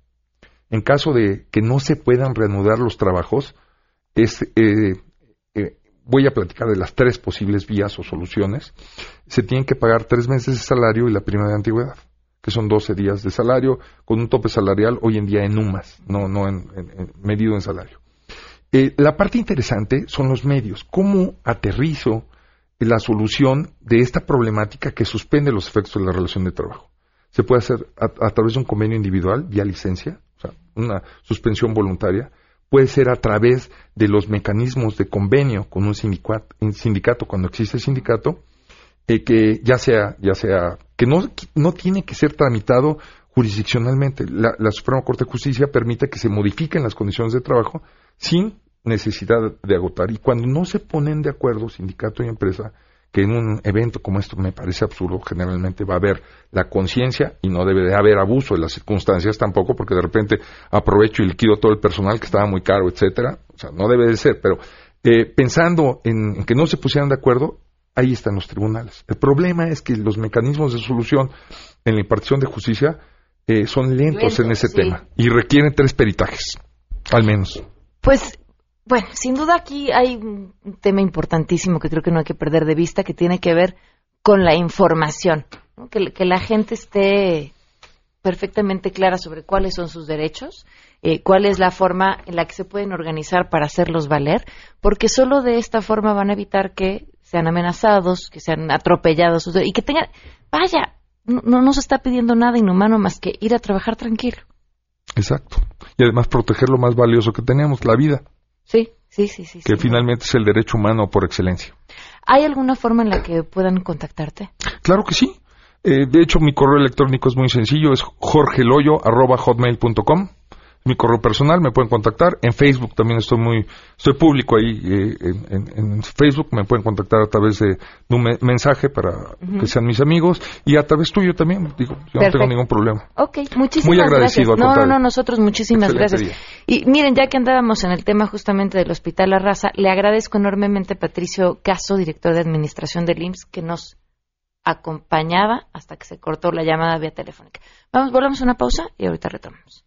Speaker 11: En caso de que no se puedan reanudar los trabajos, es, eh, eh, voy a platicar de las tres posibles vías o soluciones. Se tienen que pagar tres meses de salario y la prima de antigüedad, que son 12 días de salario, con un tope salarial hoy en día en UMAS, no, no en, medido en salario. Eh, la parte interesante son los medios. ¿Cómo aterrizo la solución de esta problemática que suspende los efectos de la relación de trabajo. Se puede hacer a, través de un convenio individual, vía licencia, o sea, una suspensión voluntaria. Puede ser a través de los mecanismos de convenio con un sindicato, cuando existe sindicato, eh, que ya sea, ya sea, que no, no tiene que ser tramitado jurisdiccionalmente. La, la Suprema Corte de Justicia permite que se modifiquen las condiciones de trabajo sin necesidad de agotar. Y cuando no se ponen de acuerdo sindicato y empresa, que en un evento como esto me parece absurdo, generalmente va a haber la conciencia y no debe de haber abuso de las circunstancias tampoco, porque de repente aprovecho y liquido todo el personal que estaba muy caro, etcétera. O sea, no debe de ser, pero eh, pensando en, que no se pusieran de acuerdo, ahí están los tribunales. El problema es que los mecanismos de solución en la impartición de justicia eh, son lentos en ese tema y requieren tres peritajes, al menos.
Speaker 1: Pues bueno, sin duda aquí hay un tema importantísimo que creo que no hay que perder de vista, que tiene que ver con la información, que, la gente esté perfectamente clara sobre cuáles son sus derechos, eh, cuál es la forma en la que se pueden organizar para hacerlos valer, porque solo de esta forma van a evitar que sean amenazados, que sean atropellados y que tengan, vaya, no, no está pidiendo nada inhumano más que ir a trabajar tranquilo.
Speaker 11: Exacto. Y además proteger lo más valioso que tenemos, la vida.
Speaker 1: Sí, sí, sí, sí.
Speaker 11: Que finalmente es el derecho humano por excelencia.
Speaker 1: ¿Hay alguna forma en la que puedan contactarte?
Speaker 11: Claro que sí. Eh, de hecho, mi correo electrónico es muy sencillo, es jorgeloyo.hotmail.com mi correo personal, me pueden contactar. En Facebook también estoy muy, estoy público ahí eh, en, Facebook, me pueden contactar a través de, un mensaje para que sean mis amigos y a través tuyo también, digo, yo no tengo ningún problema.
Speaker 1: Ok, muchísimas
Speaker 11: muy agradecido,
Speaker 1: gracias. No, no, no, nosotros muchísimas gracias. Y miren, ya que andábamos en el tema justamente del Hospital La Raza, le agradezco enormemente a Patricio Caso, director de Administración del IMSS, que nos acompañaba hasta que se cortó la llamada vía telefónica. Vamos, volvamos a una pausa y ahorita retomamos.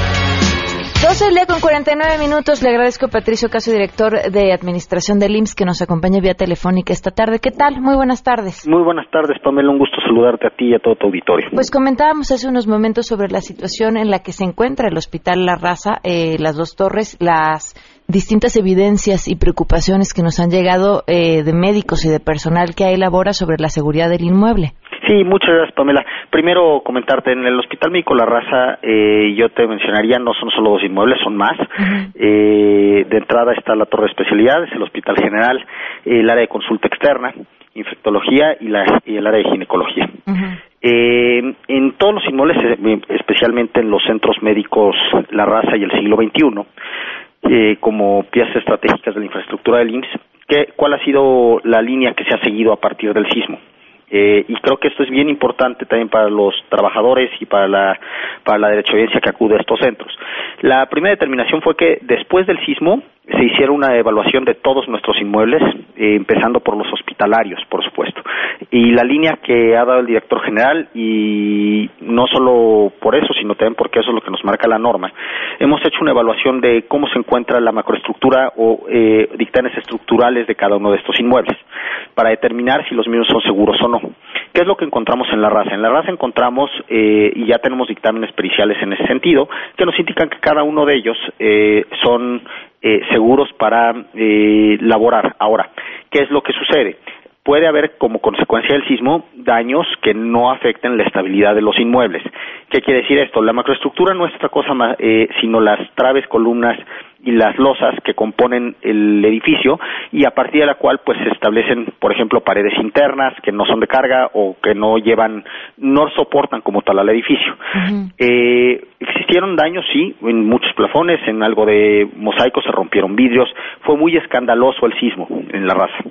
Speaker 1: 12 del día con 49 minutos. Le agradezco a Patricio Caso, director de Administración del IMSS, que nos acompaña vía telefónica esta tarde. ¿Qué tal? Muy buenas tardes.
Speaker 12: Muy buenas tardes, Pamela. Un gusto saludarte a ti y a todo tu auditorio.
Speaker 1: Pues comentábamos hace unos momentos sobre la situación en la que se encuentra el Hospital La Raza, eh, las dos torres, las distintas evidencias y preocupaciones que nos han llegado eh, de médicos y de personal que elabora sobre la seguridad del inmueble.
Speaker 12: Sí, muchas gracias, Pamela. Primero, comentarte, en el Hospital Médico La Raza, eh, yo te mencionaría, no son solo dos inmuebles, son más. eh, de entrada está la Torre de Especialidades, el Hospital General, el área de consulta externa, infectología y, la, y el área de ginecología. Eh, en todos los inmuebles, eh, especialmente en los centros médicos La Raza y el siglo XXI, eh, como piezas estratégicas de la infraestructura del IMSS, ¿qué, ¿cuál ha sido la línea que se ha seguido a partir del sismo? Eh, y creo que esto es bien importante también para los trabajadores y para la, para la derechohabiencia que acude a estos centros. La primera determinación fue que después del sismo se hiciera una evaluación de todos nuestros inmuebles, eh, empezando por los hospitalarios, por supuesto. Y la línea que ha dado el director general, y no solo por eso, sino también porque eso es lo que nos marca la norma, hemos hecho una evaluación de cómo se encuentra la macroestructura o eh, dictámenes estructurales de cada uno de estos inmuebles, para determinar si los mismos son seguros o no. ¿Qué es lo que encontramos en la raza? En la raza encontramos, eh, y ya tenemos dictámenes periciales en ese sentido, que nos indican que cada uno de ellos eh, son eh, seguros para eh, laborar. Ahora, ¿qué es lo que sucede? Puede haber como consecuencia del sismo daños que no afecten la estabilidad de los inmuebles. ¿Qué quiere decir esto? La macroestructura no es otra cosa más, eh, sino las traves, columnas y las losas que componen el edificio y a partir de la cual pues se establecen por ejemplo paredes internas que no son de carga o que no llevan no soportan como tal al edificio. Eh, existieron daños sí en muchos plafones en algo de mosaico se rompieron vidrios fue muy escandaloso el sismo en la raza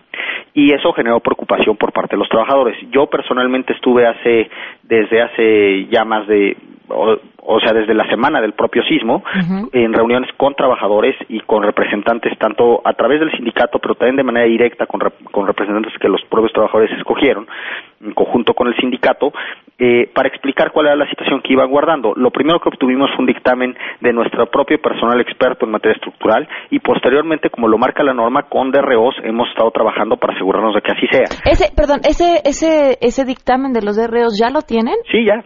Speaker 12: y eso generó preocupación por parte de los trabajadores. Yo personalmente estuve hace desde hace ya más de o, o sea, desde la semana del propio sismo, en reuniones con trabajadores y con representantes, tanto a través del sindicato, pero también de manera directa con, rep con representantes que los propios trabajadores escogieron, en conjunto con el sindicato, eh, para explicar cuál era la situación que iban guardando. Lo primero que obtuvimos fue un dictamen de nuestro propio personal experto en materia estructural y posteriormente, como lo marca la norma, con DROs hemos estado trabajando para asegurarnos de que así sea.
Speaker 1: Ese, perdón, ese, ese, ese dictamen de los DROs, ¿ya lo tienen?
Speaker 12: Sí, ya.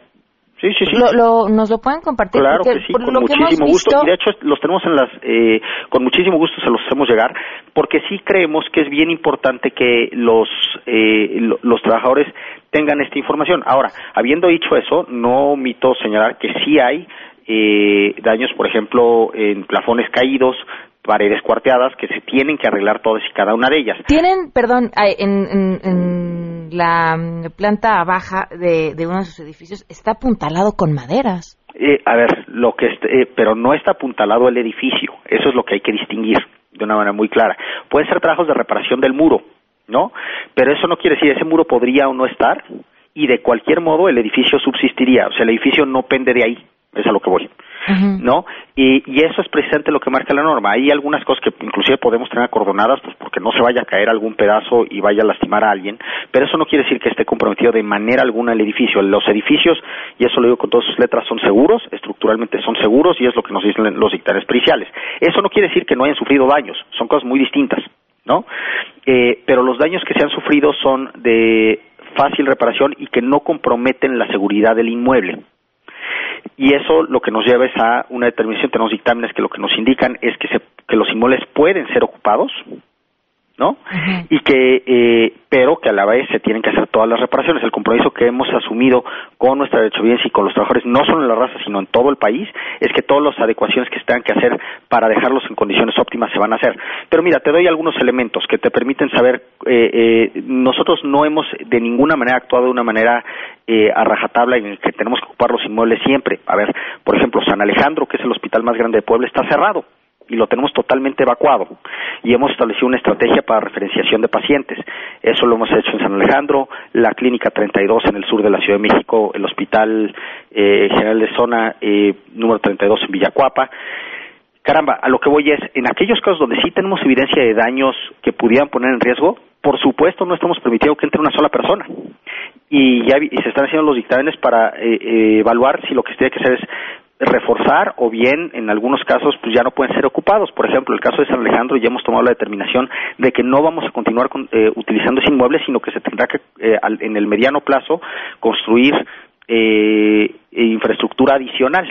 Speaker 12: Sí, sí, sí.
Speaker 1: Lo, lo, ¿Nos lo pueden compartir?
Speaker 12: Claro
Speaker 1: Porque
Speaker 12: que sí, con muchísimo gusto.
Speaker 1: visto-
Speaker 12: Y de hecho los tenemos en las, eh, con muchísimo gusto se los hacemos llegar, porque sí creemos que es bien importante que los, eh, lo- los trabajadores tengan esta información. Ahora, habiendo dicho eso, no omito señalar que sí hay eh, daños, por ejemplo, en plafones caídos, paredes cuarteadas, que se tienen que arreglar todas y cada una de ellas.
Speaker 1: Tienen, perdón, ay, en, en- la mm, planta baja de, uno de sus edificios está apuntalado con maderas.
Speaker 12: Eh, a ver, lo que eh, pero no está apuntalado el edificio. Eso es lo que hay que distinguir de una manera muy clara. Pueden ser trabajos de reparación del muro, ¿no? Pero eso no quiere decir ese muro podría o no estar y de cualquier modo el edificio subsistiría. O sea, el edificio no pende de ahí. Es a lo que voy. ¿No? Y, y eso es precisamente lo que marca la norma. Hay algunas cosas que inclusive podemos tener acordonadas, pues porque no se vaya a caer algún pedazo y vaya a lastimar a alguien, pero eso no quiere decir que esté comprometido de manera alguna el edificio. Los edificios, y eso lo digo con todas sus letras, son seguros, estructuralmente son seguros y es lo que nos dicen los dictámenes periciales. Eso no quiere decir que no hayan sufrido daños, son cosas muy distintas, ¿no? Eh, pero los daños que se han sufrido son de fácil reparación y que no comprometen la seguridad del inmueble y eso lo que nos lleva es a una determinación, tenemos dictámenes que lo que nos indican es que, se, que los inmuebles pueden ser ocupados, ¿no? Y que, eh, pero que a la vez se tienen que hacer todas las reparaciones. El compromiso que hemos asumido con nuestra derechohabiencia y con los trabajadores, no solo en la raza, sino en todo el país, es que todas las adecuaciones que se tengan que hacer para dejarlos en condiciones óptimas se van a hacer. Pero mira, te doy algunos elementos que te permiten saber, eh, eh, nosotros no hemos de ninguna manera actuado de una manera eh, a rajatabla en el que tenemos que ocupar los inmuebles siempre. A ver, por ejemplo, San Alejandro, que es el hospital más grande de Puebla, está cerrado y lo tenemos totalmente evacuado y hemos establecido una estrategia para referenciación de pacientes. Eso lo hemos hecho en San Alejandro, la Clínica 32 en el sur de la Ciudad de México, el Hospital eh, General de Zona eh, número 32 en Villacuapa. Caramba, a lo que voy es, en aquellos casos donde sí tenemos evidencia de daños que pudieran poner en riesgo, por supuesto no estamos permitiendo que entre una sola persona. Y ya vi- y se están haciendo los dictámenes para eh, eh, evaluar si lo que se tiene que hacer es reforzar o bien en algunos casos pues ya no pueden ser ocupados. Por ejemplo, el caso de San Alejandro ya hemos tomado la determinación de que no vamos a continuar eh, utilizando ese inmueble, sino que se tendrá que eh, en el mediano plazo construir eh, infraestructura adicional.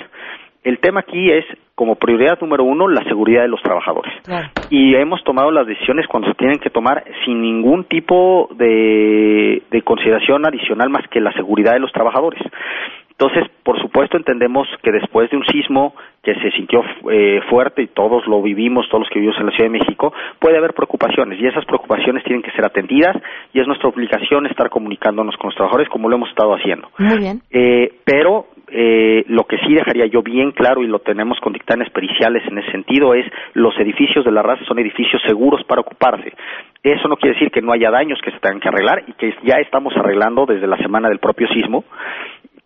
Speaker 12: El tema aquí es, como prioridad número uno, la seguridad de los trabajadores. Y hemos tomado las decisiones cuando se tienen que tomar sin ningún tipo de consideración adicional más que la seguridad de los trabajadores. Entonces, por supuesto, entendemos que después de un sismo que se sintió eh, fuerte y todos lo vivimos, todos los que vivimos en la Ciudad de México, puede haber preocupaciones y esas preocupaciones tienen que ser atendidas y es nuestra obligación estar comunicándonos con los trabajadores como lo hemos estado haciendo.
Speaker 1: Muy bien.
Speaker 12: Eh, pero eh, lo que sí dejaría yo bien claro y lo tenemos con dictámenes periciales en ese sentido es los edificios de la raza son edificios seguros para ocuparse. Eso no quiere decir que no haya daños que se tengan que arreglar y que ya estamos arreglando desde la semana del propio sismo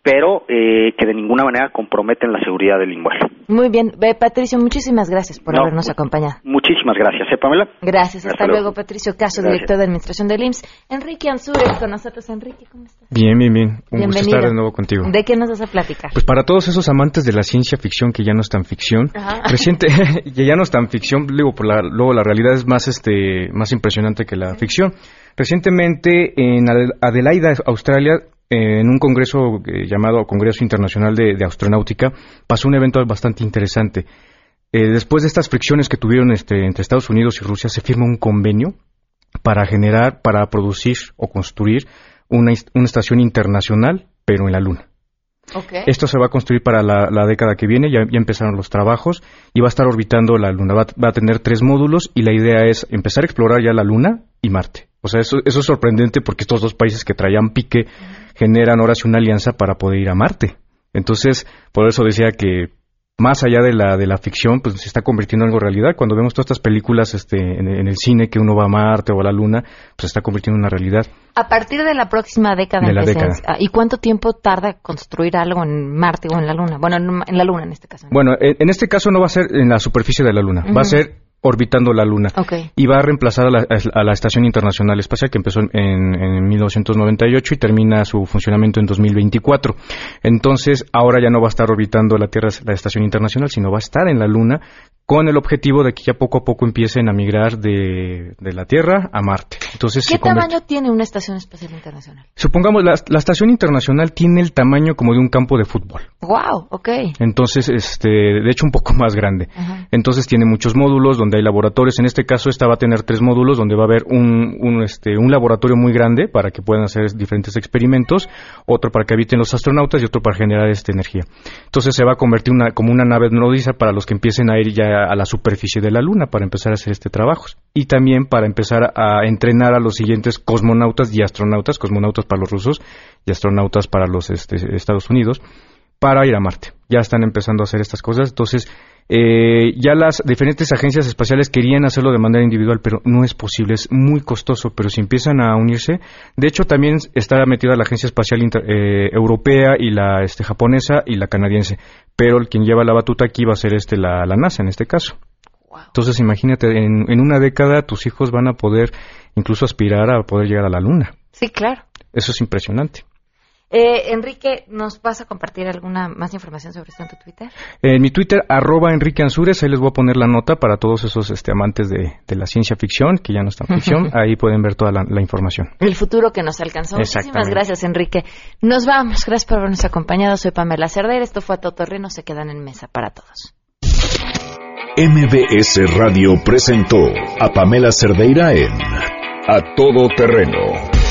Speaker 12: pero eh, que de ninguna manera comprometen la seguridad del inmueble.
Speaker 1: Muy bien, Patricio, muchísimas gracias por habernos acompañado.
Speaker 12: Muchísimas gracias, ¿eh, Pamela?
Speaker 1: Gracias, hasta, luego. Patricio Caso, director de Administración del IMSS. Enrique Ansure, con nosotros. Enrique, ¿cómo estás?
Speaker 13: Bien, bien, bien. Un gusto estar de nuevo contigo.
Speaker 1: ¿De qué nos vas a platicar?
Speaker 13: Pues para todos esos amantes de la ciencia ficción que ya no es tan ficción, reciente, que ya no es tan ficción, digo, por la, luego la realidad es más, este, más impresionante que la ficción. Recientemente en Adelaida, Australia, en un congreso eh, llamado Congreso Internacional de, Astronáutica pasó un evento bastante interesante. Eh, después de estas fricciones que tuvieron este, entre Estados Unidos y Rusia, se firma un convenio para generar, para producir o construir una, estación internacional, pero en la Luna. Esto se va a construir para la, década que viene, ya, empezaron los trabajos y va a estar orbitando la Luna. Va, va, a tener tres módulos y la idea es empezar a explorar ya la Luna y Marte. O sea, eso, eso es sorprendente porque estos dos países que traían pique generan ahora sí una alianza para poder ir a Marte. Entonces, por eso decía que más allá de la, de la ficción, pues se está convirtiendo en algo realidad. Cuando vemos todas estas películas este, en, el cine que uno va a Marte o a la Luna, pues se está convirtiendo en una realidad.
Speaker 1: A partir de la próxima década.
Speaker 13: De la década.
Speaker 1: ¿Y cuánto tiempo tarda construir algo en Marte o en la Luna? Bueno, en, la Luna en este caso.
Speaker 13: Bueno, en, este caso no va a ser en la superficie de la Luna, va a ser orbitando la Luna. Y va a reemplazar a la, Estación Internacional Espacial que empezó en, en, 1998 y termina su funcionamiento en 2024. Entonces, ahora ya no va a estar orbitando la Tierra, la Estación Internacional, sino va a estar en la Luna con el objetivo de que ya poco a poco empiecen a migrar de, la Tierra a Marte. Entonces,
Speaker 1: ¿Qué tamaño tiene una estación espacial internacional?
Speaker 13: Supongamos, la, la, estación internacional tiene el tamaño como de un campo de fútbol.
Speaker 1: ¡Wow! Ok.
Speaker 13: Entonces, este, de hecho, un poco más grande. Entonces, tiene muchos módulos donde hay laboratorios. En este caso, esta va a tener tres módulos donde va a haber un, un, este, un laboratorio muy grande para que puedan hacer diferentes experimentos, otro para que habiten los astronautas y otro para generar esta energía. Entonces, se va a convertir una, como una nave nodriza para los que empiecen a ir ya a la superficie de la Luna para empezar a hacer este trabajo y también para empezar a entrenar a los siguientes cosmonautas y astronautas, cosmonautas para los rusos y astronautas para los este, Estados Unidos, para ir a Marte. Ya están empezando a hacer estas cosas, entonces eh, ya las diferentes agencias espaciales querían hacerlo de manera individual, pero no es posible, es muy costoso, pero si empiezan a unirse, de hecho también está metida la Agencia Espacial eh, Europea y la este, japonesa y la canadiense, pero el quien lleva la batuta aquí va a ser este, la, NASA en este caso. Entonces imagínate, en, en una década tus hijos van a poder incluso aspirar a poder llegar a la luna.
Speaker 1: Sí, claro.
Speaker 13: Eso es impresionante.
Speaker 1: Eh, Enrique, ¿nos vas a compartir alguna más información sobre esto en tu Twitter?
Speaker 13: En mi Twitter, arroba Enrique Ansures, ahí les voy a poner la nota para todos esos este, amantes de, la ciencia ficción, que ya no están ficción, ahí pueden ver toda la, información.
Speaker 1: El futuro que nos alcanzó. Muchísimas gracias, Enrique. Nos vamos, gracias por habernos acompañado. Soy Pamela Cerdeira, esto fue a Totorreno, se quedan en mesa para todos.
Speaker 9: MBS Radio presentó a Pamela Cerdeira en A Todo Terreno.